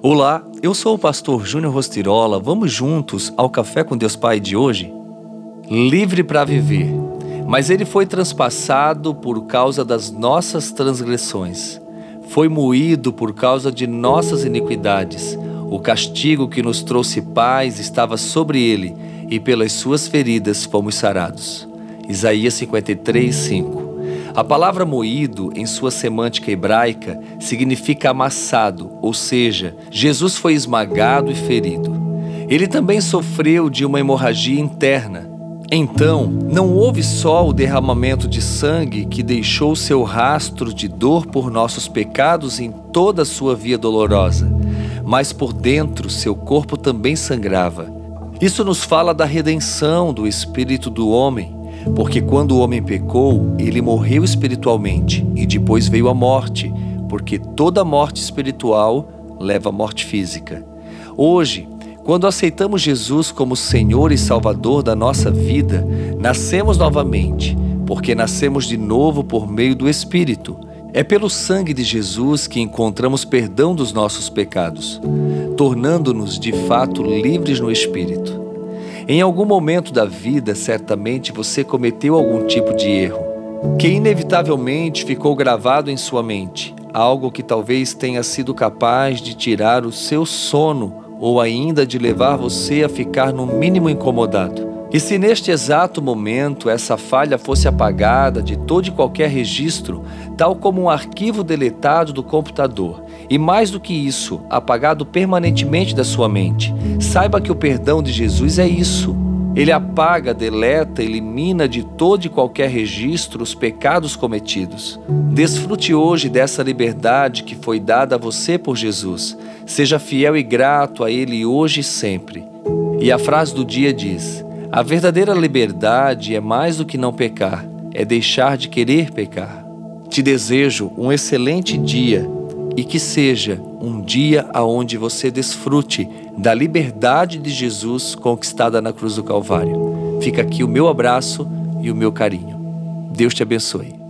Olá, eu sou o pastor Júnior Rostirola. Vamos juntos ao Café com Deus Pai de hoje? Livre para viver, mas ele foi transpassado por causa das nossas transgressões, foi moído por causa de nossas iniquidades. O castigo que nos trouxe paz estava sobre ele, e pelas suas feridas fomos sarados. Isaías 53, 5. A palavra moído, em sua semântica hebraica, significa amassado, ou seja, Jesus foi esmagado e ferido. Ele também sofreu de uma hemorragia interna. Então, não houve só o derramamento de sangue que deixou seu rastro de dor por nossos pecados em toda a sua via dolorosa, mas por dentro seu corpo também sangrava. Isso nos fala da redenção do espírito do homem porque quando o homem pecou, ele morreu espiritualmente e depois veio a morte, porque toda morte espiritual leva à morte física. Hoje, quando aceitamos Jesus como Senhor e Salvador da nossa vida, nascemos novamente, porque nascemos de novo por meio do Espírito. É pelo sangue de Jesus que encontramos perdão dos nossos pecados, tornando-nos de fato livres no Espírito. Em algum momento da vida, certamente você cometeu algum tipo de erro, que inevitavelmente ficou gravado em sua mente, algo que talvez tenha sido capaz de tirar o seu sono ou ainda de levar você a ficar no mínimo incomodado. E se neste exato momento essa falha fosse apagada de todo e qualquer registro, tal como um arquivo deletado do computador, e mais do que isso, apagado permanentemente da sua mente. Saiba que o perdão de Jesus é isso. Ele apaga, deleta, elimina de todo e qualquer registro os pecados cometidos. Desfrute hoje dessa liberdade que foi dada a você por Jesus. Seja fiel e grato a Ele hoje e sempre. E a frase do dia diz: A verdadeira liberdade é mais do que não pecar, é deixar de querer pecar. Te desejo um excelente dia e que seja um dia aonde você desfrute da liberdade de Jesus conquistada na cruz do Calvário. Fica aqui o meu abraço e o meu carinho. Deus te abençoe.